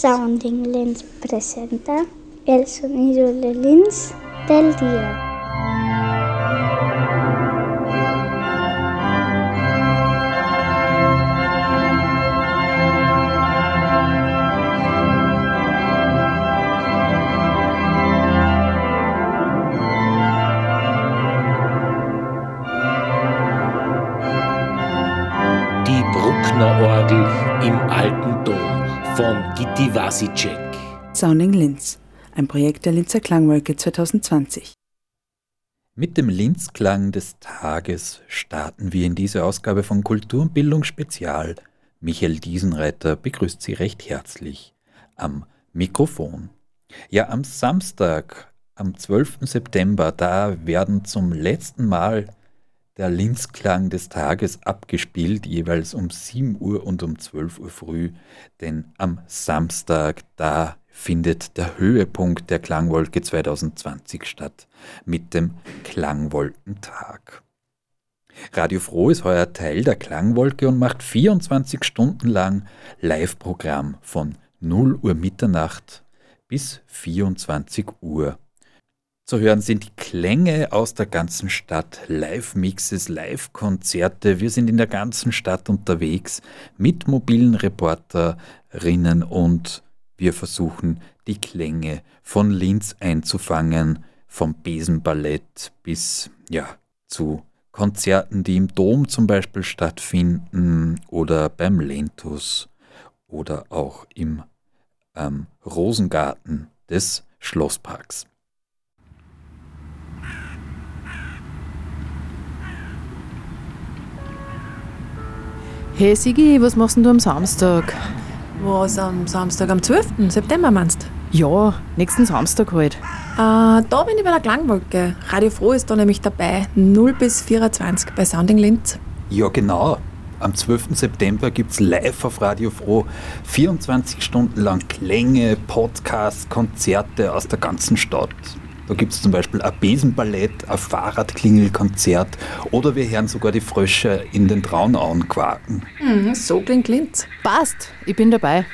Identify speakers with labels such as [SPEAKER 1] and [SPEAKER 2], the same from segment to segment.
[SPEAKER 1] Sounding Lens presenta el sonidos de Lins del dia.
[SPEAKER 2] Gitti Vasicek.
[SPEAKER 3] Sounding Linz, ein Projekt der Linzer Klangwolke 2020.
[SPEAKER 4] Mit dem Linzklang des Tages starten wir in diese Ausgabe von Kultur und Bildung Spezial. Michael Diesenreiter begrüßt Sie recht herzlich am Mikrofon. Ja, am Samstag, am 12. September, da werden zum letzten Mal der Linzklang des Tages abgespielt, jeweils um 7 Uhr und um 12 Uhr früh, denn am Samstag, da findet der Höhepunkt der Klangwolke 2020 statt, mit dem Klangwolkentag. Radio Froh ist heuer Teil der Klangwolke und macht 24 Stunden lang Live-Programm von 0 Uhr Mitternacht bis 24 Uhr. Zu hören sind die Klänge aus der ganzen Stadt, Live-Mixes, Live-Konzerte. Wir sind in der ganzen Stadt unterwegs mit mobilen Reporterinnen und wir versuchen die Klänge von Linz einzufangen, vom Besenballett bis ja, zu Konzerten, die im Dom zum Beispiel stattfinden oder beim Lentus oder auch im ähm, Rosengarten des Schlossparks.
[SPEAKER 3] Hey Sigi, was machst du am Samstag?
[SPEAKER 5] Was am Samstag, am 12. September meinst
[SPEAKER 3] Ja, nächsten Samstag halt.
[SPEAKER 5] Äh, da bin ich bei der Klangwolke. Radio Froh ist da nämlich dabei, 0 bis 24 bei Sounding Linz.
[SPEAKER 4] Ja, genau. Am 12. September gibt es live auf Radio Froh 24 Stunden lang Klänge, Podcasts, Konzerte aus der ganzen Stadt. Da gibt es zum Beispiel ein Besenballett, ein Fahrradklingelkonzert oder wir hören sogar die Frösche in den Traunauen quaken.
[SPEAKER 5] Mhm, so klingt Linz.
[SPEAKER 3] Passt, ich bin dabei.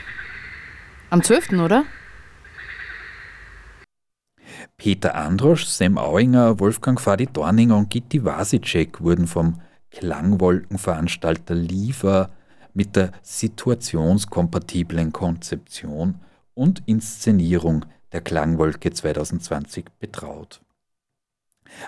[SPEAKER 3] Am 12., oder?
[SPEAKER 4] Peter Androsch, Sam Auinger, Wolfgang Fadi Dorninger und Gitti Vasicek wurden vom Klangwolkenveranstalter Liefer mit der situationskompatiblen Konzeption und Inszenierung der Klangwolke 2020 betraut.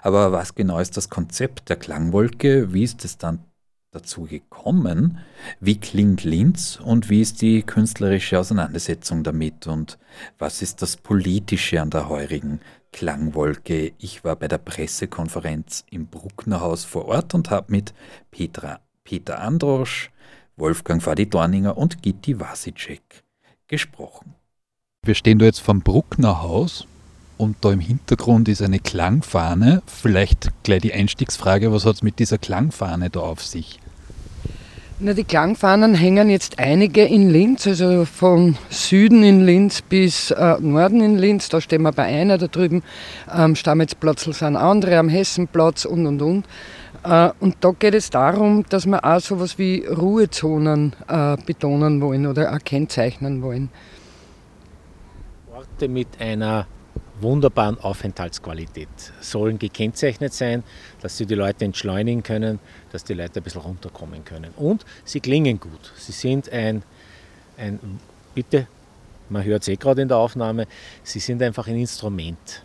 [SPEAKER 4] Aber was genau ist das Konzept der Klangwolke? Wie ist es dann dazu gekommen? Wie klingt Linz und wie ist die künstlerische Auseinandersetzung damit? Und was ist das Politische an der heurigen Klangwolke? Ich war bei der Pressekonferenz im Brucknerhaus vor Ort und habe mit Petra, Peter Androsch, Wolfgang Fadi Dorninger und Gitti Vasicek gesprochen. Wir stehen da jetzt vom Bruckner Haus und da im Hintergrund ist eine Klangfahne. Vielleicht gleich die Einstiegsfrage, was hat es mit dieser Klangfahne da auf sich?
[SPEAKER 6] Na, die Klangfahnen hängen jetzt einige in Linz, also von Süden in Linz bis äh, Norden in Linz. Da stehen wir bei einer, da drüben am Stammetzplatz sind andere, am Hessenplatz und und und. Äh, und da geht es darum, dass wir auch sowas wie Ruhezonen äh, betonen wollen oder auch kennzeichnen wollen.
[SPEAKER 2] Orte mit einer wunderbaren Aufenthaltsqualität sollen gekennzeichnet sein, dass sie die Leute entschleunigen können, dass die Leute ein bisschen runterkommen können. Und sie klingen gut. Sie sind ein, ein bitte, man hört es eh gerade in der Aufnahme, sie sind einfach ein Instrument.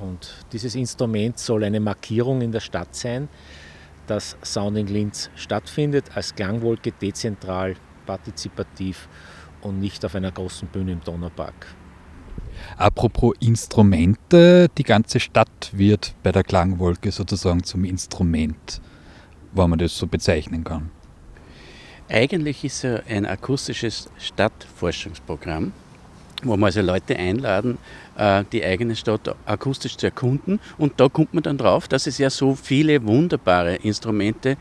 [SPEAKER 2] Und dieses Instrument soll eine Markierung in der Stadt sein, dass Sounding Linz stattfindet, als Klangwolke dezentral, partizipativ und nicht auf einer großen Bühne im Donaupark.
[SPEAKER 4] Apropos Instrumente, die ganze Stadt wird bei der Klangwolke sozusagen zum Instrument, wenn man das so bezeichnen kann.
[SPEAKER 7] Eigentlich ist es ein akustisches Stadtforschungsprogramm, wo wir also Leute einladen, äh, die eigene Stadt akustisch zu erkunden. Und da kommt man dann drauf, dass es ja so viele wunderbare Instrumente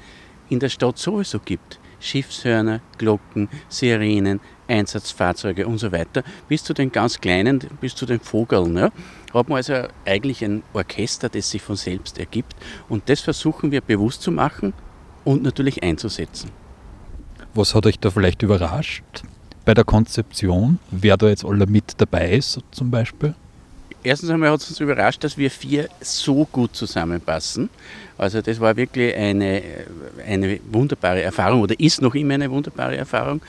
[SPEAKER 7] in der Stadt sowieso gibt. Schiffshörner, Glocken, Sirenen, Einsatzfahrzeuge und so weiter, bis zu den ganz kleinen, bis zu den Vogeln. Ja, hat man also eigentlich ein Orchester, das sich von selbst ergibt. Und das versuchen wir bewusst zu machen und natürlich einzusetzen.
[SPEAKER 4] Was hat euch da vielleicht überrascht? bei der Konzeption, wer da jetzt alle mit dabei ist zum Beispiel?
[SPEAKER 7] Erstens einmal hat es uns überrascht, dass wir vier so gut zusammenpassen. Also das war wirklich eine, eine wunderbare Erfahrung oder ist noch immer eine wunderbare Erfahrung.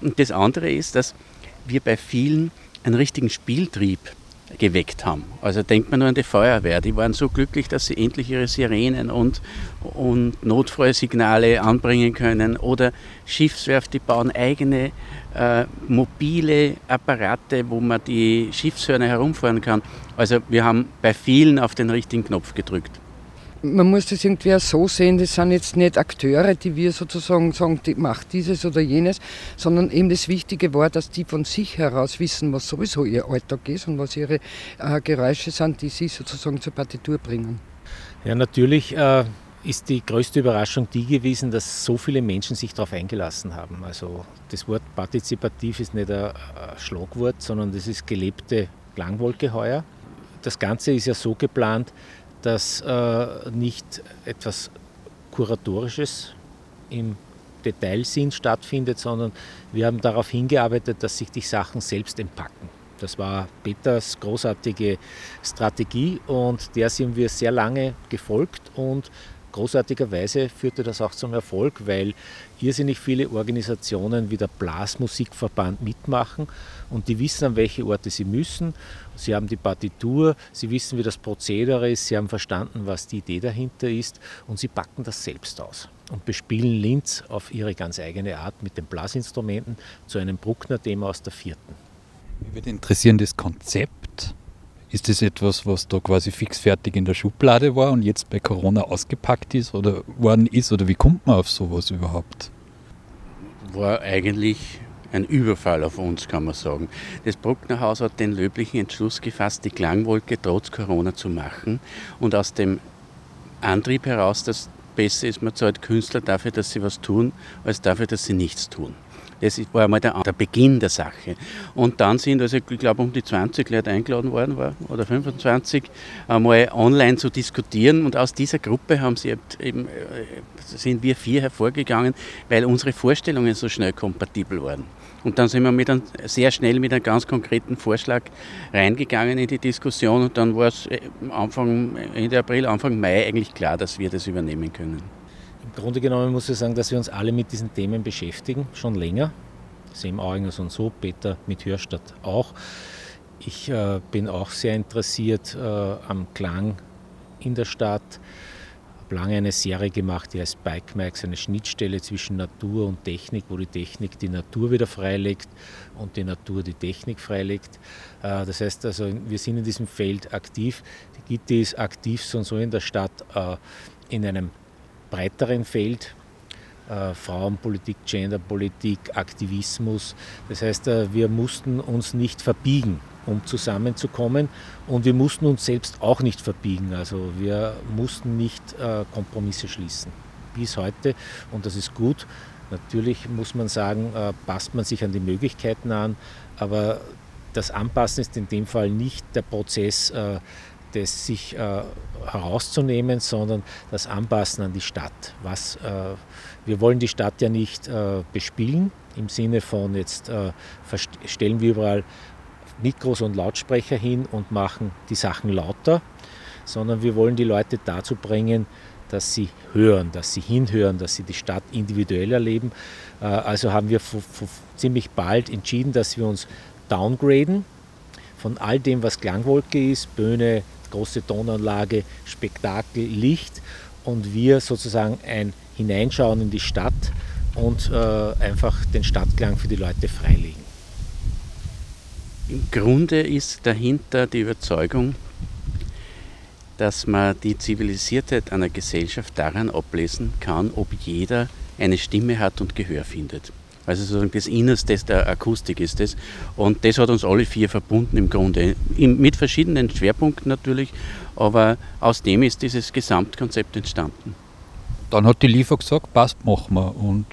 [SPEAKER 7] Und das andere ist, dass wir bei vielen einen richtigen Spieltrieb geweckt haben. Also denkt man nur an die Feuerwehr. Die waren so glücklich, dass sie endlich ihre Sirenen und, und Notfallsignale anbringen können. Oder Schiffswerft, die bauen eigene äh, mobile Apparate, wo man die Schiffshörner herumfahren kann. Also wir haben bei vielen auf den richtigen Knopf gedrückt
[SPEAKER 6] man muss das irgendwie auch so sehen, das sind jetzt nicht Akteure, die wir sozusagen sagen, die macht dieses oder jenes, sondern eben das Wichtige war, dass die von sich heraus wissen, was sowieso ihr Alltag ist und was ihre äh, Geräusche sind, die sie sozusagen zur Partitur bringen.
[SPEAKER 2] Ja, natürlich äh, ist die größte Überraschung die gewesen, dass so viele Menschen sich darauf eingelassen haben. Also das Wort partizipativ ist nicht ein Schlagwort, sondern das ist gelebte Klangwolke heuer. Das Ganze ist ja so geplant, dass äh, nicht etwas Kuratorisches im Detailsinn stattfindet, sondern wir haben darauf hingearbeitet, dass sich die Sachen selbst entpacken. Das war Peters großartige Strategie und der sind wir sehr lange gefolgt und großartigerweise führte das auch zum Erfolg, weil irrsinnig viele Organisationen wie der Blasmusikverband mitmachen und die wissen, an welche Orte sie müssen. Sie haben die Partitur, sie wissen, wie das Prozedere ist, sie haben verstanden, was die Idee dahinter ist und sie packen das selbst aus und bespielen Linz auf ihre ganz eigene Art mit den Blasinstrumenten zu einem Bruckner-Thema aus der vierten.
[SPEAKER 4] Mich würde interessieren, das Konzept ist das etwas, was da quasi fixfertig in der Schublade war und jetzt bei Corona ausgepackt ist oder worden ist? Oder wie kommt man auf sowas überhaupt?
[SPEAKER 7] War eigentlich ein Überfall auf uns, kann man sagen. Das Bruckner Haus hat den löblichen Entschluss gefasst, die Klangwolke trotz Corona zu machen und aus dem Antrieb heraus, dass besser ist, man zahlt Künstler dafür, dass sie was tun, als dafür, dass sie nichts tun. Das war einmal der, der, Beginn der Sache. Und dann sind also, ich glaube, um die 20 Leute eingeladen worden, war, oder 25, einmal online zu diskutieren. Und aus dieser Gruppe haben sie eben, äh, sind wir vier hervorgegangen, weil unsere Vorstellungen so schnell kompatibel waren. Und dann sind wir mit einem, sehr schnell mit einem ganz konkreten Vorschlag reingegangen in die Diskussion und dann war es äh, Anfang, Ende April, Anfang Mai eigentlich klar, dass wir das übernehmen können.
[SPEAKER 2] Grunde genommen muss ich sagen, dass wir uns alle mit diesen Themen beschäftigen, schon länger. Sam Auringers und so, Peter mit Hörstadt auch. Ich äh, bin auch sehr interessiert äh, am Klang in der Stadt. Ich habe lange eine Serie gemacht, die heißt Bike Max, eine Schnittstelle zwischen Natur und Technik, wo die Technik die Natur wieder freilegt und die Natur die Technik freilegt. Äh, das heißt also, wir sind in diesem Feld aktiv. Die Gitti ist aktiv so und so in der Stadt äh, in einem breiteren Feld. Äh, Frauenpolitik, Genderpolitik, Aktivismus. Das heißt, äh, wir mussten uns nicht verbiegen, um zusammenzukommen und wir mussten uns selbst auch nicht verbiegen. Also wir mussten nicht äh, Kompromisse schließen. Bis heute und das ist gut. Natürlich muss man sagen, passt man sich an die Möglichkeiten an, aber das Anpassen ist in dem Fall nicht der Prozess, das sich äh, herauszunehmen, sondern das Anpassen an die Stadt. Was, äh, wir wollen die Stadt ja nicht äh, bespielen im Sinne von jetzt äh, stellen wir überall Mikros und Lautsprecher hin und machen die Sachen lauter, sondern wir wollen die Leute dazu bringen, dass sie hören, dass sie hinhören, dass sie die Stadt individuell erleben. Äh, also haben wir ziemlich bald entschieden, dass wir uns downgraden von all dem, was Klangwolke ist, Bühne, große Tonanlage, Spektakel, Licht und wir sozusagen ein Hineinschauen in die Stadt und äh, einfach den Stadtklang für die Leute freilegen.
[SPEAKER 7] Im Grunde ist dahinter die Überzeugung, dass man die Zivilisiertheit einer Gesellschaft daran ablesen kann, ob jeder eine Stimme hat und Gehör findet. Also sozusagen das Innerste der Akustik ist das. Und das hat uns alle vier verbunden im Grunde. mit verschiedenen Schwerpunkten natürlich, aber aus dem ist dieses Gesamtkonzept entstanden.
[SPEAKER 4] Dann hat die Liefer gesagt, passt, machen wir. Und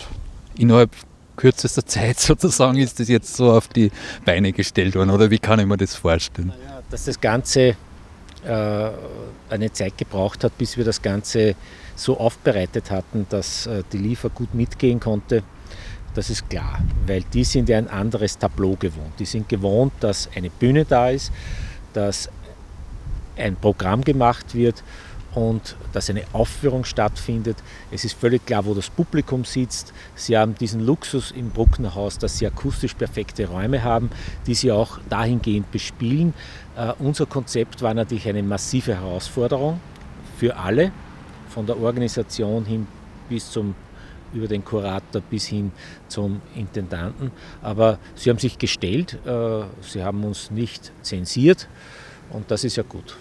[SPEAKER 4] innerhalb kürzester Zeit sozusagen ist das jetzt so auf die Beine gestellt worden. Oder wie kann ich mir das vorstellen?
[SPEAKER 2] Naja, dass das Ganze äh, eine Zeit gebraucht hat, bis wir das Ganze so aufbereitet hatten, dass äh, die Liefer gut mitgehen konnte Das ist klar, weil die sind ja ein anderes Tableau gewohnt. Die sind gewohnt, dass eine Bühne da ist, dass ein Programm gemacht wird und dass eine Aufführung stattfindet. Es ist völlig klar, wo das Publikum sitzt. Sie haben diesen Luxus im Bruckner Haus, dass sie akustisch perfekte Räume haben, die sie auch dahingehend bespielen. Uh, unser Konzept war natürlich eine massive Herausforderung für alle, von der Organisation hin bis zum über den Kurator bis hin zum Intendanten. Aber sie haben sich gestellt, uh, sie haben uns nicht zensiert und das ist ja gut.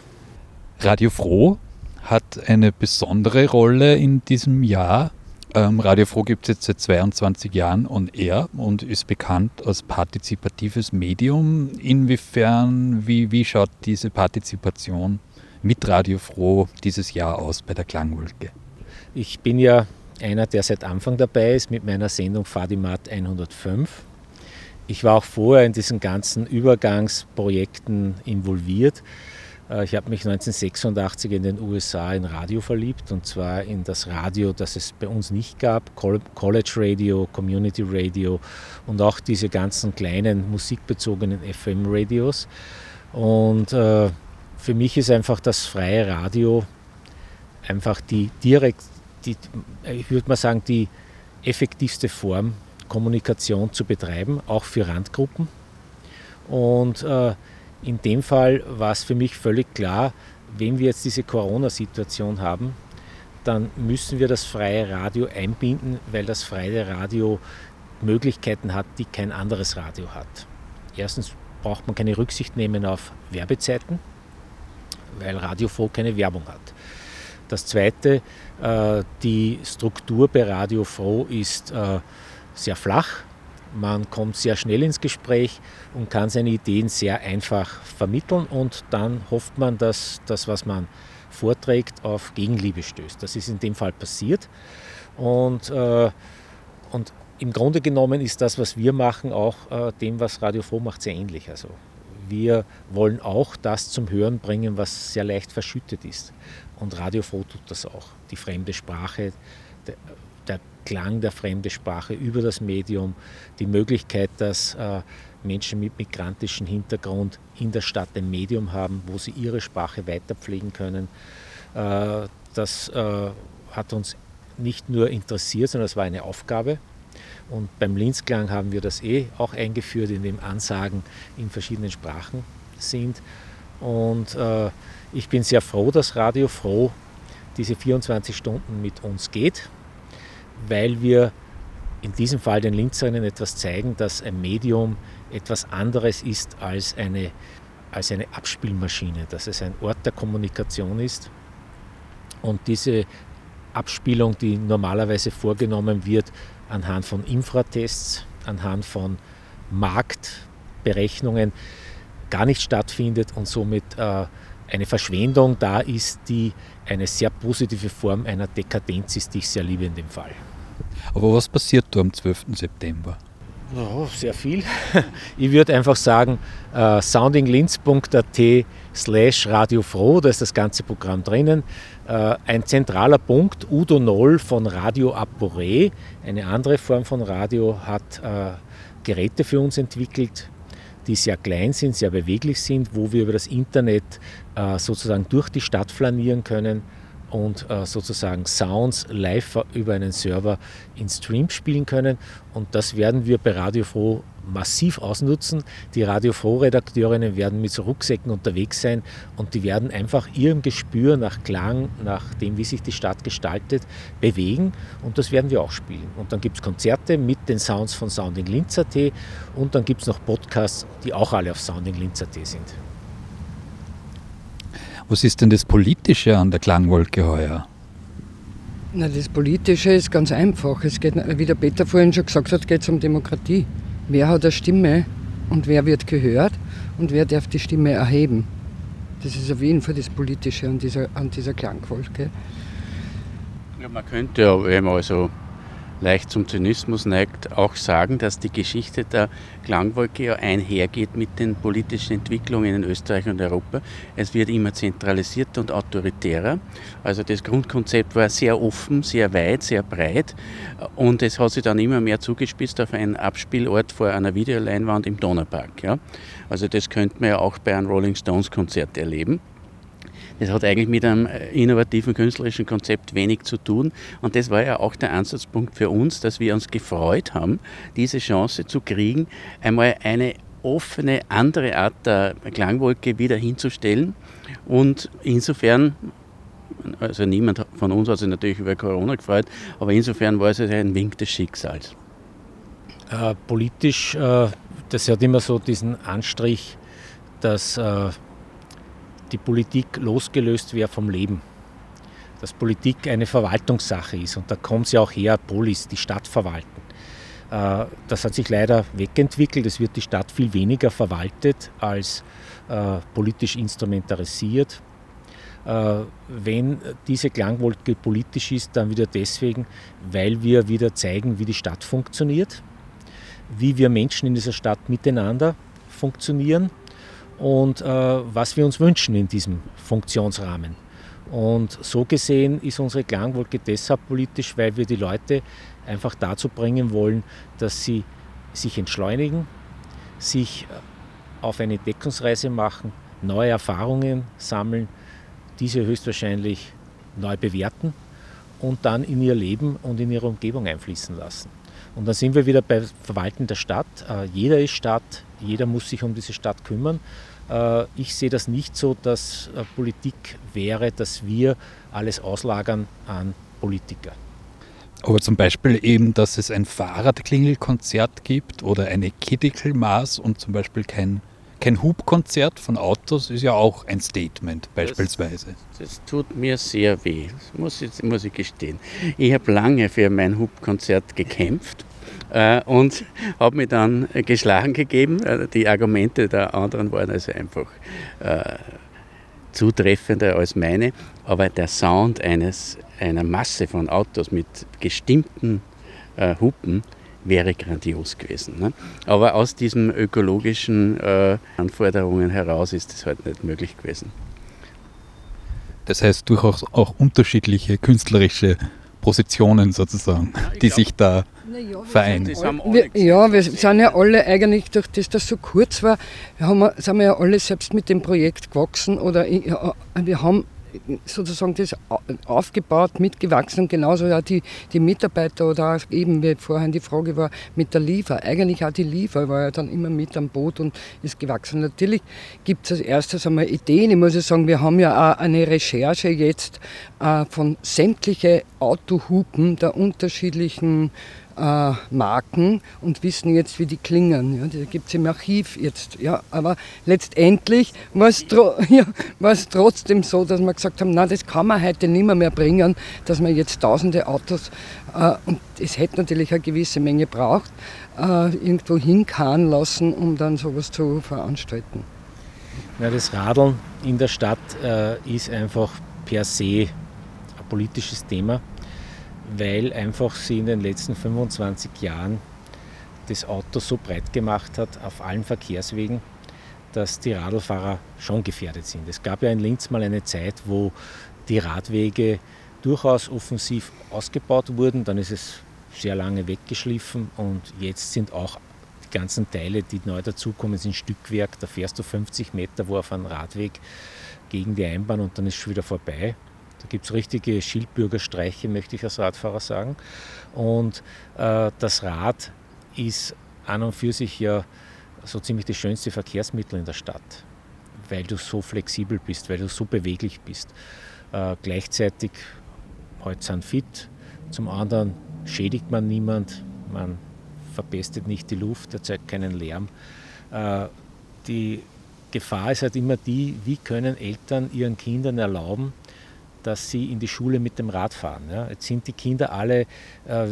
[SPEAKER 4] Radio Froh hat eine besondere Rolle in diesem Jahr. Ähm, Radio Froh gibt es jetzt seit 22 Jahren on air und ist bekannt als partizipatives Medium. Inwiefern, wie, wie schaut diese Partizipation mit Radio Froh dieses Jahr aus bei der Klangwolke?
[SPEAKER 2] Ich bin ja einer, der seit Anfang dabei ist mit meiner Sendung Fadimat 105. Ich war auch vorher in diesen ganzen Übergangsprojekten involviert. Äh, ich habe mich 1986 in den USA in Radio verliebt und zwar in das Radio, das es bei uns nicht gab, College Radio, Community Radio und auch diese ganzen kleinen musikbezogenen FM-Radios. Und äh, für mich ist einfach das freie Radio einfach die direkt, die, ich würde mal sagen, die effektivste Form, Kommunikation zu betreiben, auch für Randgruppen. Und äh, in dem Fall war es für mich völlig klar, wenn wir jetzt diese Corona-Situation haben, dann müssen wir das freie Radio einbinden, weil das freie Radio Möglichkeiten hat, die kein anderes Radio hat. Erstens braucht man keine Rücksicht nehmen auf Werbezeiten, weil Radio Froh keine Werbung hat. Das Zweite, äh, die Struktur bei Radio Froh ist äh, sehr flach. Man kommt sehr schnell ins Gespräch und kann seine Ideen sehr einfach vermitteln und dann hofft man, dass das, was man vorträgt, auf Gegenliebe stößt. Das ist in dem Fall passiert und, äh, und im Grunde genommen ist das, was wir machen, auch dem, was Radio Froh macht, sehr ähnlich. Also wir wollen auch das zum Hören bringen, was sehr leicht verschüttet ist. Und Radio Froh tut das auch. Die fremde Sprache, der, der Klang der fremden Sprache über das Medium, die Möglichkeit, dass äh, Menschen mit migrantischem Hintergrund in der Stadt ein Medium haben, wo sie ihre Sprache weiterpflegen können. Äh, das äh, hat uns nicht nur interessiert, sondern es war eine Aufgabe. Und beim Linzklang haben wir das eh auch eingeführt, indem Ansagen in verschiedenen Sprachen sind. Und äh, ich bin sehr froh, dass Radio Froh diese 24 Stunden mit uns geht weil wir in diesem Fall den Linzerinnen etwas zeigen, dass ein Medium etwas anderes ist als eine, als eine Abspielmaschine, dass es ein Ort der Kommunikation ist. Und diese Abspielung, die normalerweise vorgenommen wird anhand von Infratests, anhand von Marktberechnungen, gar nicht stattfindet und somit äh, eine Verschwendung da ist, die eine sehr positive Form einer Dekadenz ist, die ich sehr liebe in dem Fall.
[SPEAKER 4] Aber was passiert da am 12. September?
[SPEAKER 2] Oh, sehr viel. Ich würde einfach sagen, uh, soundinglinz.at slash radiofroh, da ist das ganze Programm drinnen. Uh, ein zentraler Punkt, Udo Noll von Radio Apore, eine andere Form von Radio, hat uh, Geräte für uns entwickelt, die sehr klein sind, sehr beweglich sind, wo wir über das Internet sozusagen durch die Stadt flanieren können und äh, sozusagen Sounds live über einen Server in Stream spielen können. Und das werden wir bei Radio Froh massiv ausnutzen. Die Radio Froh-Redakteurinnen werden mit so Rucksäcken unterwegs sein und die werden einfach ihrem Gespür nach Klang, nach dem, wie sich die Stadt gestaltet, bewegen und das werden wir auch spielen. Und dann gibt es Konzerte mit den Sounds von Sounding Linz.at und dann gibt es noch Podcasts, die auch alle auf Sounding Linz.at sind.
[SPEAKER 4] Was ist denn das Politische an der Klangwolke heuer?
[SPEAKER 6] Na, das Politische ist ganz einfach. Es geht, wie der Peter vorhin schon gesagt hat, geht es um Demokratie. Wer hat eine Stimme und wer wird gehört und wer darf die Stimme erheben? Das ist auf jeden Fall das Politische an dieser, an dieser Klangwolke.
[SPEAKER 7] Ja, man könnte ja, wenn man also leicht zum Zynismus neigt, auch sagen, dass die Geschichte der Klangwolke ja einhergeht mit den politischen Entwicklungen in Österreich und Europa. Es wird immer zentralisierter und autoritärer. Also das Grundkonzept war sehr offen, sehr weit, sehr breit und es hat sich dann immer mehr zugespitzt auf einen Abspielort vor einer Videoleinwand im Donaupark. Ja. Also das könnte man ja auch bei einem Rolling Stones Konzert erleben. Das hat eigentlich mit einem äh, innovativen künstlerischen Konzept wenig zu tun. Und das war ja auch der Ansatzpunkt für uns, dass wir uns gefreut haben, diese Chance zu kriegen, einmal eine offene, andere Art der Klangwolke wieder hinzustellen. Und insofern, also niemand von uns hat sich natürlich über Corona gefreut, aber insofern war es ein Wink des Schicksals.
[SPEAKER 2] Äh, politisch, äh, das hat immer so diesen Anstrich, dass äh, die Politik losgelöst wäre vom Leben. Dass Politik eine Verwaltungssache ist und da kommt sie auch her, Polis, die Stadt verwalten. Äh, das hat sich leider wegentwickelt. Es wird die Stadt viel weniger verwaltet als äh, politisch instrumentalisiert. Äh, wenn diese Klangwolke politisch ist, dann wieder deswegen, weil wir wieder zeigen, wie die Stadt funktioniert, wie wir Menschen in dieser Stadt miteinander funktionieren und äh, was wir uns wünschen in diesem Funktionsrahmen. Und so gesehen ist unsere Klangwolke deshalb politisch, weil wir die Leute einfach dazu bringen wollen, dass sie sich entschleunigen, sich äh, auf eine Deckungsreise machen, neue Erfahrungen sammeln, diese höchstwahrscheinlich neu bewerten und dann in ihr Leben und in ihre Umgebung einfließen lassen. Und dann sind wir wieder bei Verwalten der Stadt. Äh, jeder ist Stadt, jeder muss sich um diese Stadt kümmern. Äh, ich sehe das nicht so, dass äh, Politik wäre, dass wir alles auslagern an Politiker.
[SPEAKER 4] Aber zum Beispiel eben, dass es ein Fahrradklingelkonzert gibt oder eine Kittikelmaß und zum Beispiel kein, kein Hubkonzert von Autos ist ja auch ein Statement beispielsweise.
[SPEAKER 7] Das, das tut mir sehr weh, das muss ich, muss ich gestehen. Ich habe lange für mein Hubkonzert gekämpft äh, und habe mich dann geschlagen gegeben. Äh, die Argumente der anderen waren also einfach äh, zutreffender als meine, aber der Sound eines, einer Masse von Autos mit gestimmten äh, Hupen wäre grandios gewesen. Ne? Aber aus diesen ökologischen äh, Anforderungen heraus ist das halt nicht möglich gewesen.
[SPEAKER 4] Das heißt durchaus auch unterschiedliche künstlerische Positionen sozusagen, die sich da vereinen.
[SPEAKER 6] Wir, ja, wir sind ja alle eigentlich, durch das das so kurz war, haben wir, sind wir ja alle selbst mit dem Projekt gewachsen oder wir haben sozusagen das aufgebaut, mitgewachsen genauso ja die, die Mitarbeiter oder eben, wie vorhin die Frage war, mit der Liefer. Eigentlich auch die Liefer war ja dann immer mit am Boot und ist gewachsen. Natürlich gibt es als erstes einmal Ideen. Ich muss ja sagen, wir haben ja auch eine Recherche jetzt äh, von sämtlichen Autohupen der unterschiedlichen äh, Marken und wissen jetzt, wie die klingen. Ja, die gibt es im Archiv jetzt. Ja, aber letztendlich war es tro ja, trotzdem so, dass wir gesagt haben, na, das kann man heute nicht mehr, mehr bringen, dass man jetzt tausende Autos, äh, und es hätte natürlich eine gewisse Menge braucht, äh, irgendwo hinkarren lassen, um dann sowas zu veranstalten.
[SPEAKER 2] Ja, das Radeln in der Stadt äh, ist einfach per se ein politisches Thema weil einfach sie in den letzten 25 Jahren das Auto so breit gemacht hat auf allen Verkehrswegen, dass die Radlfahrer schon gefährdet sind. Es gab ja in Linz mal eine Zeit, wo die Radwege durchaus offensiv ausgebaut wurden, dann ist es sehr lange weggeschliffen und jetzt sind auch die ganzen Teile, die neu dazukommen, sind Stückwerk. Da fährst du 50 Meter wo auf einem Radweg gegen die Einbahn und dann ist es schon wieder vorbei. Da gibt es richtige Schildbürgerstreiche, möchte ich als Radfahrer sagen. Und äh, das Rad ist an und für sich ja so ziemlich das schönste Verkehrsmittel in der Stadt, weil du so flexibel bist, weil du so beweglich bist. Äh, gleichzeitig, heute sind fit, zum anderen schädigt man niemand, man verpestet nicht die Luft, erzeugt keinen Lärm. Äh, die Gefahr ist halt immer die, wie können Eltern ihren Kindern erlauben, dass sie in die Schule mit dem Rad fahren. Ja. Jetzt sind die Kinder alle, äh,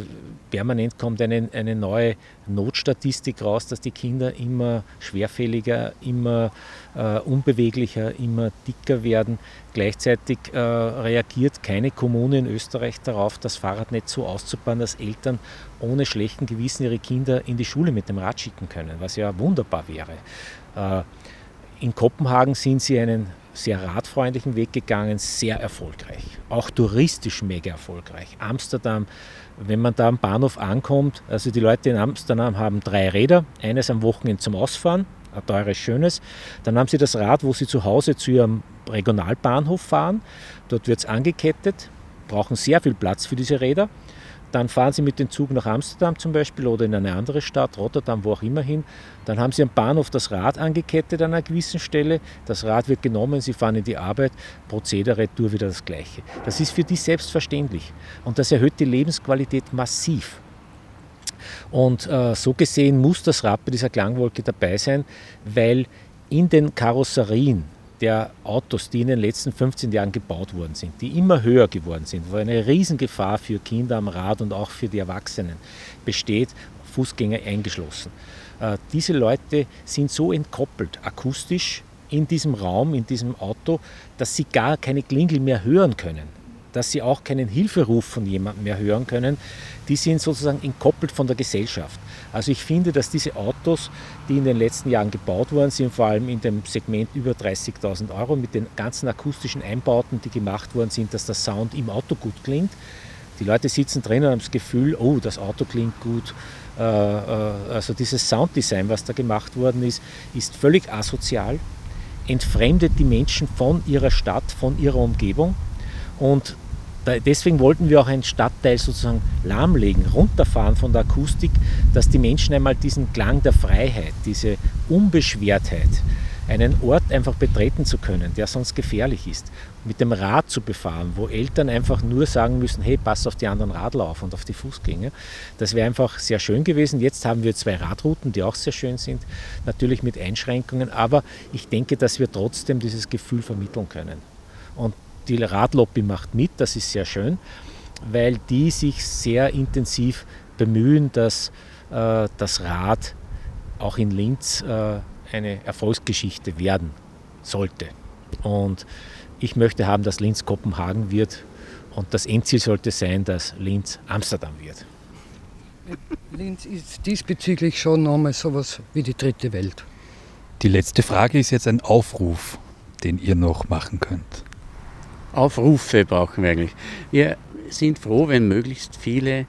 [SPEAKER 2] permanent kommt eine, eine neue Notstatistik raus, dass die Kinder immer schwerfälliger, immer äh, unbeweglicher, immer dicker werden. Gleichzeitig äh, reagiert keine Kommune in Österreich darauf, das Fahrradnetz so auszubauen, dass Eltern ohne schlechten Gewissen ihre Kinder in die Schule mit dem Rad schicken können, was ja wunderbar wäre. In Kopenhagen sind sie einen sehr radfreundlichen Weg gegangen, sehr erfolgreich. Auch touristisch mega erfolgreich. Amsterdam, wenn man da am Bahnhof ankommt, also die Leute in Amsterdam haben drei Räder, eines am Wochenende zum Ausfahren, ein teures, schönes. Dann haben sie das Rad, wo sie zu Hause zu ihrem Regionalbahnhof fahren. Dort wird es angekettet, brauchen sehr viel Platz für diese Räder. Dann fahren Sie mit dem Zug nach Amsterdam zum Beispiel oder in eine andere Stadt, Rotterdam, wo auch immer hin. Dann haben Sie am Bahnhof das Rad angekettet an einer gewissen Stelle. Das Rad wird genommen, Sie fahren in die Arbeit. Prozedere, Tour wieder das Gleiche. Das ist für die selbstverständlich. Und das erhöht die Lebensqualität massiv. Und äh, so gesehen muss das Rad bei dieser Klangwolke dabei sein, weil in den Karosserien der Autos, die in den letzten 15 Jahren gebaut worden sind, die immer höher geworden sind, wo eine Riesengefahr für Kinder am Rad und auch für die Erwachsenen besteht, Fußgänger eingeschlossen. Äh, diese Leute sind so entkoppelt akustisch in diesem Raum, in diesem Auto, dass sie gar keine Klingel mehr hören können dass sie auch keinen Hilferuf von jemandem mehr hören können, die sind sozusagen entkoppelt von der Gesellschaft. Also ich finde, dass diese Autos, die in den letzten Jahren gebaut worden sind, vor allem in dem Segment über 30.000 Euro, mit den ganzen akustischen Einbauten, die gemacht worden sind, dass der Sound im Auto gut klingt. Die Leute sitzen drin und haben das Gefühl, oh, das Auto klingt gut. Äh, äh, also dieses Sounddesign, was da gemacht worden ist, ist völlig asozial, entfremdet die Menschen von ihrer Stadt, von ihrer Umgebung. Und deswegen wollten wir auch einen Stadtteil sozusagen lahmlegen, runterfahren von der Akustik, dass die Menschen einmal diesen Klang der Freiheit, diese Unbeschwertheit, einen Ort einfach betreten zu können, der sonst gefährlich ist, mit dem Rad zu befahren, wo Eltern einfach nur sagen müssen, hey, pass auf die anderen Radler auf und auf die Fußgänger. Das wäre einfach sehr schön gewesen. Jetzt haben wir zwei Radrouten, die auch sehr schön sind, natürlich mit Einschränkungen, aber ich denke, dass wir trotzdem dieses Gefühl vermitteln können. Und die Radlobby macht mit, das ist sehr schön, weil die sich sehr intensiv bemühen, dass äh, das Rad auch in Linz äh, eine Erfolgsgeschichte werden sollte. Und ich möchte haben, dass Linz Kopenhagen wird und das Endziel sollte sein, dass Linz Amsterdam wird.
[SPEAKER 6] Linz ist diesbezüglich schon nochmal sowas wie die dritte Welt.
[SPEAKER 4] Die letzte Frage ist jetzt ein Aufruf, den ihr noch machen könnt.
[SPEAKER 7] Aufrufe brauchen wir eigentlich. Wir sind froh, wenn möglichst viele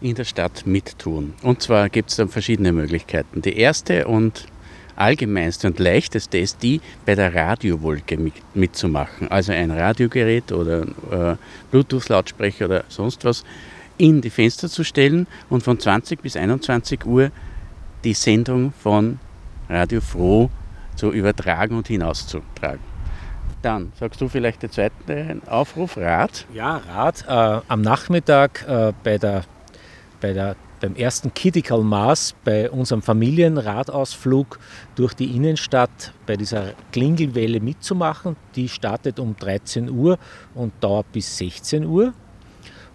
[SPEAKER 7] in der Stadt mittun. Und zwar gibt es dann verschiedene Möglichkeiten. Die erste und allgemeinste und leichteste ist die, bei der Radiowolke mitzumachen. Also ein Radiogerät oder äh, Bluetooth-Lautsprecher oder sonst was in die Fenster zu stellen und von 20 bis 21 Uhr die Sendung von Radio Froh zu übertragen und hinauszutragen. Dann sagst du vielleicht den zweiten Aufruf, Rad?
[SPEAKER 2] Ja, Rad. Äh, am Nachmittag äh, bei der, bei der, beim ersten Kidical Maß, bei unserem Familienradausflug durch die Innenstadt, bei dieser Klingelwelle mitzumachen. Die startet um 13 Uhr und dauert bis 16 Uhr.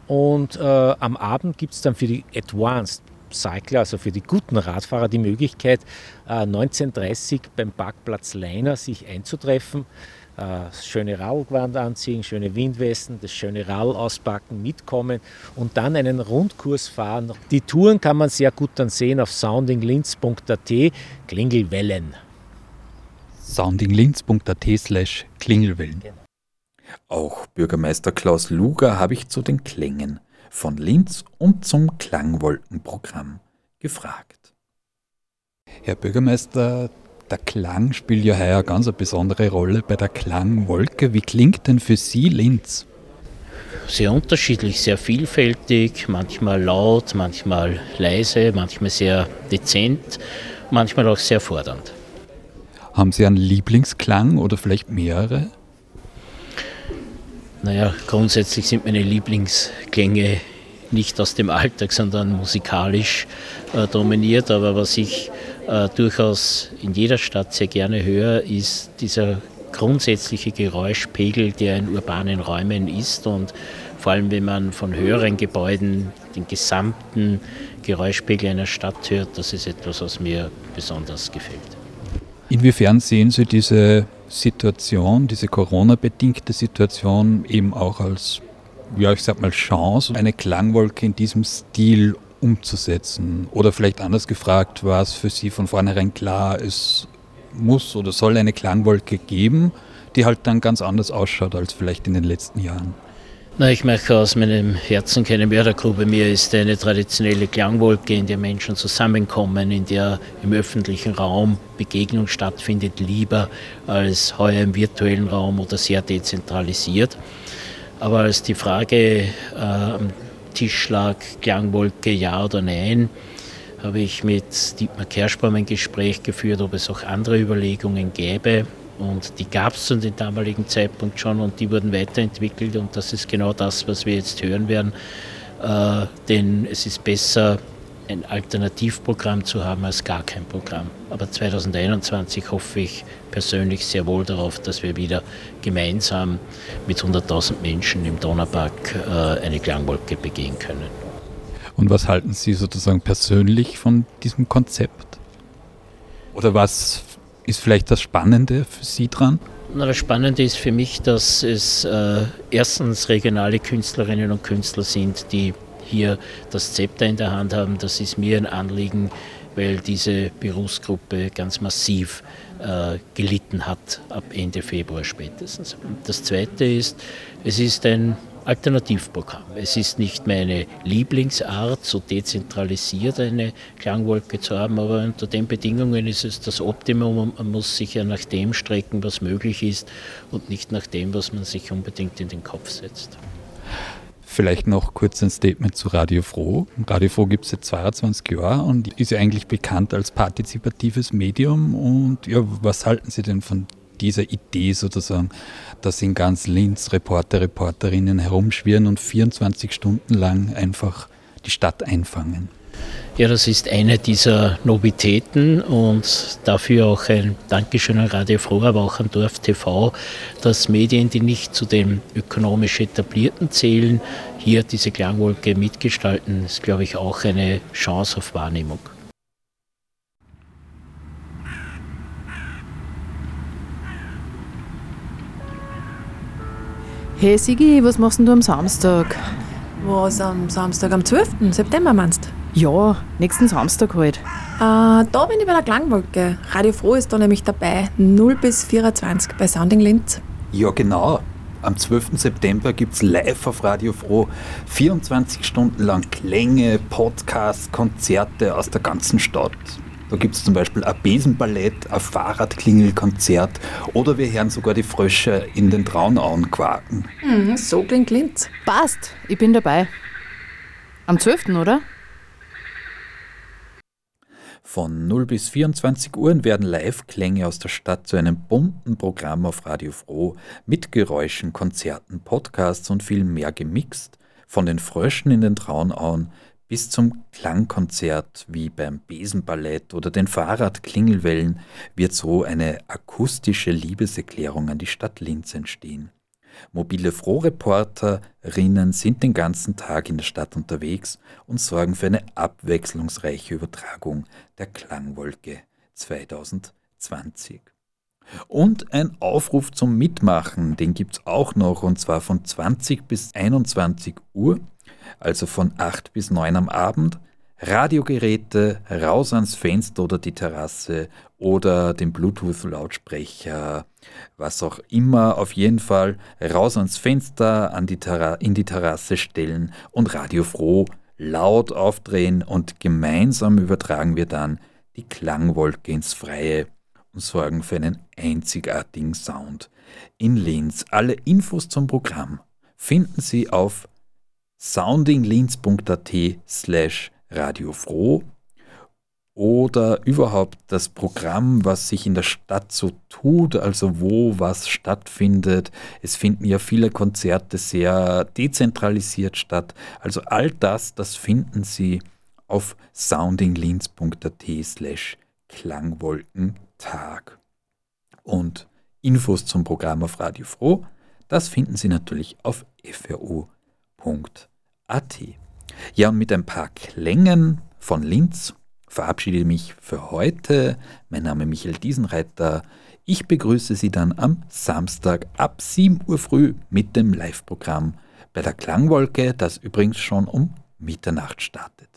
[SPEAKER 2] Und äh, am Abend gibt es dann für die Advanced Cycler, also für die guten Radfahrer, die Möglichkeit, äh, 19.30 Uhr beim Parkplatz Leiner sich einzutreffen äh, schöne Radlgewand anziehen, schöne Windwesten, das schöne Radl auspacken, mitkommen und dann einen Rundkurs fahren. Die Touren kann man sehr gut dann sehen auf soundinglinz.at, Klingelwellen.
[SPEAKER 4] soundinglinz.at slash Klingelwellen. Genau. Auch Bürgermeister Klaus Luger habe ich zu den Klängen von Linz und zum Klangwolkenprogramm gefragt. Herr Bürgermeister, der Klang spielt ja heuer ganz eine besondere Rolle bei der Klangwolke. Wie klingt denn für Sie Linz?
[SPEAKER 8] Sehr unterschiedlich, sehr vielfältig, manchmal laut, manchmal leise, manchmal sehr dezent, manchmal auch sehr fordernd.
[SPEAKER 4] Haben Sie einen Lieblingsklang oder vielleicht mehrere?
[SPEAKER 8] Naja, grundsätzlich sind meine Lieblingsklänge nicht aus dem Alltag, sondern musikalisch äh, dominiert. Aber was ich äh, durchaus in jeder Stadt sehr gerne höre, ist dieser grundsätzliche Geräuschpegel, der in urbanen Räumen ist und vor allem wenn man von höheren Gebäuden den gesamten Geräuschpegel einer Stadt hört, das ist etwas, was mir besonders gefällt.
[SPEAKER 4] Inwiefern sehen Sie diese Situation, diese Corona-bedingte Situation eben auch als, ja, ich sag mal, Chance, eine Klangwolke in diesem Stil umzusetzen? Oder vielleicht anders gefragt, war es für Sie von vornherein klar, es muss oder soll eine Klangwolke geben, die halt dann ganz anders ausschaut als vielleicht in den letzten Jahren?
[SPEAKER 8] Na, ich merke aus meinem Herzen keine Mördergrube. Mir ist eine traditionelle Klangwolke, in der Menschen zusammenkommen, in der im öffentlichen Raum Begegnung stattfindet, lieber als heuer im virtuellen Raum oder sehr dezentralisiert. Aber als die Frage äh, Tisch lag, Klangwolke ja oder nein, habe ich mit Dietmar Kerschbaum ein Gespräch geführt, ob es auch andere Überlegungen gäbe. Und die gab es zu dem damaligen Zeitpunkt schon und die wurden weiterentwickelt und das ist genau das, was wir jetzt hören werden. Äh, denn es ist besser, ein Alternativprogramm zu haben als gar kein Programm. Aber 2021 hoffe ich persönlich sehr wohl darauf, dass wir wieder gemeinsam mit 100.000 Menschen im Donaupark äh, eine Klangwolke begehen können.
[SPEAKER 4] Und was halten Sie sozusagen persönlich von diesem Konzept? Oder was ist vielleicht das Spannende für Sie dran?
[SPEAKER 8] Na, das Spannende ist für mich, dass es äh, erstens regionale Künstlerinnen und Künstler sind, die hier das Zepter in der Hand haben. Das ist mir ein Anliegen, weil diese Berufsgruppe ganz massiv äh, gelitten hat ab Ende Februar spätestens. Das Zweite ist, es ist ein Alternativprogramm. Es ist nicht meine Lieblingsart, so dezentralisiert eine Klangwolke zu haben, aber unter den Bedingungen ist es das Optimum. Man muss sich ja nach dem strecken, was möglich ist und nicht nach dem, was man sich unbedingt in den Kopf setzt.
[SPEAKER 4] Vielleicht noch kurz ein Statement zu Radio Froh. Radio Froh gibt es seit 22 Jahren und ist ja eigentlich bekannt als partizipatives Medium. Und ja, was halten Sie denn von dieser Idee sozusagen, dass in ganz Linz Reporter, Reporterinnen herumschwirren und 24 Stunden lang einfach die Stadt einfangen.
[SPEAKER 8] Ja, das ist eine dieser Novitäten und dafür auch ein Dankeschön an Radio Froh, aber auch an Dorf TV, dass Medien, die nicht zu den ökonomisch etablierten zählen, hier diese Klangwolke mitgestalten, ist, glaube ich, auch eine Chance auf Wahrnehmung.
[SPEAKER 5] Hey Sigi, was machst du am Samstag? Was am Samstag? Am 12. September meinst
[SPEAKER 9] du? Ja, nächsten Samstag halt.
[SPEAKER 5] Äh, da bin ich bei der Klangwolke. Radio Froh ist da nämlich dabei. 0 bis 24 bei Sounding Linz.
[SPEAKER 4] Ja, genau. Am 12. September gibt es live auf Radio Froh 24 Stunden lang Klänge, Podcasts, Konzerte aus der ganzen Stadt. Da gibt es zum Beispiel ein Besenballett, ein Fahrradklingelkonzert oder wir hören sogar die Frösche in den Traunauen quaken.
[SPEAKER 5] Mhm, so klingt Linz.
[SPEAKER 9] Passt, ich bin dabei. Am 12., oder?
[SPEAKER 4] Von 0 bis 24 Uhr werden Live-Klänge aus der Stadt zu einem bunten Programm auf Radio Froh mit Geräuschen, Konzerten, Podcasts und viel mehr gemixt. Von den Fröschen in den Traunauen bis zum Klangkonzert wie beim Besenballett oder den Fahrradklingelwellen wird so eine akustische Liebeserklärung an die Stadt Linz entstehen. Mobile Frohreporterinnen sind den ganzen Tag in der Stadt unterwegs und sorgen für eine abwechslungsreiche Übertragung der Klangwolke 2020. Und ein Aufruf zum Mitmachen, den gibt es auch noch und zwar von 20 bis 21 Uhr also von 8 bis 9 am Abend, Radiogeräte raus ans Fenster oder die Terrasse oder den Bluetooth-Lautsprecher, was auch immer, auf jeden Fall raus ans Fenster, an die in die Terrasse stellen und Radio froh laut aufdrehen und gemeinsam übertragen wir dann die Klangwolke ins Freie und sorgen für einen einzigartigen Sound in Linz. Alle Infos zum Programm finden Sie auf soundinglinz.at slash radiofroh oder überhaupt das Programm, was sich in der Stadt so tut, also wo was stattfindet. Es finden ja viele Konzerte sehr dezentralisiert statt. Also all das, das finden Sie auf soundinglinz.at slash Klangwolkentag. Und Infos zum Programm auf Radio Froh, das finden Sie natürlich auf fro.at. Ja, und mit ein paar Klängen von Linz verabschiede ich mich für heute. Mein Name ist Michael Diesenreiter. Ich begrüße Sie dann am Samstag ab 7 Uhr früh mit dem Live-Programm bei der Klangwolke, das übrigens schon um Mitternacht startet.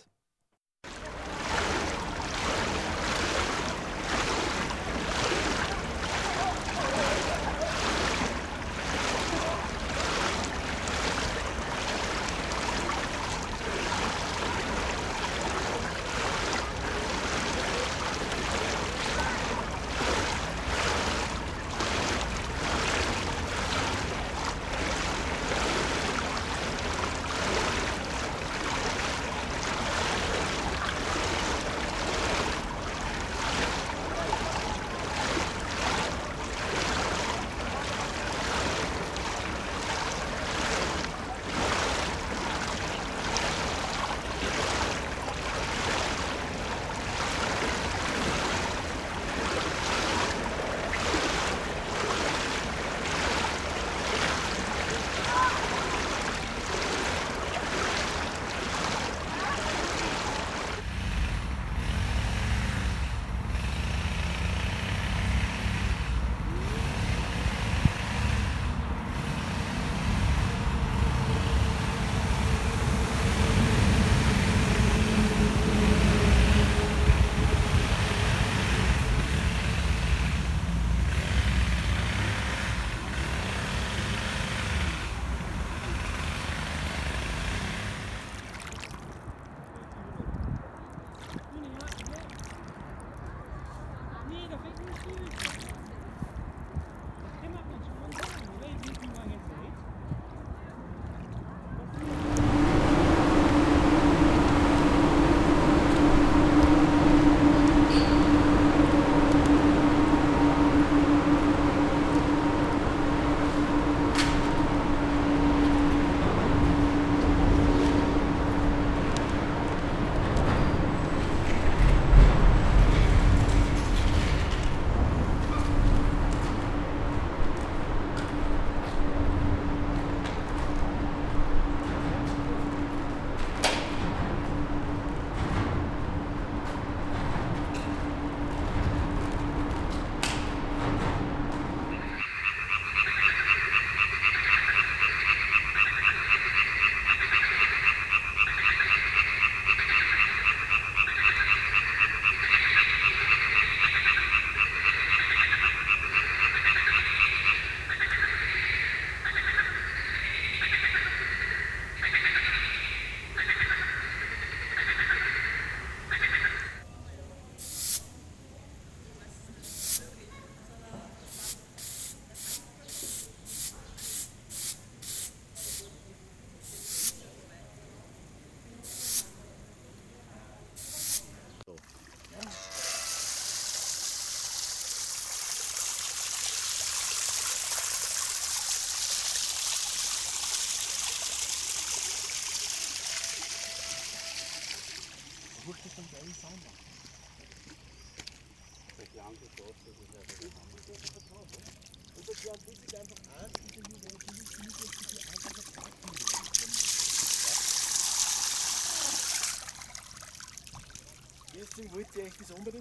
[SPEAKER 10] Deswegen wollte ich euch das unbedingt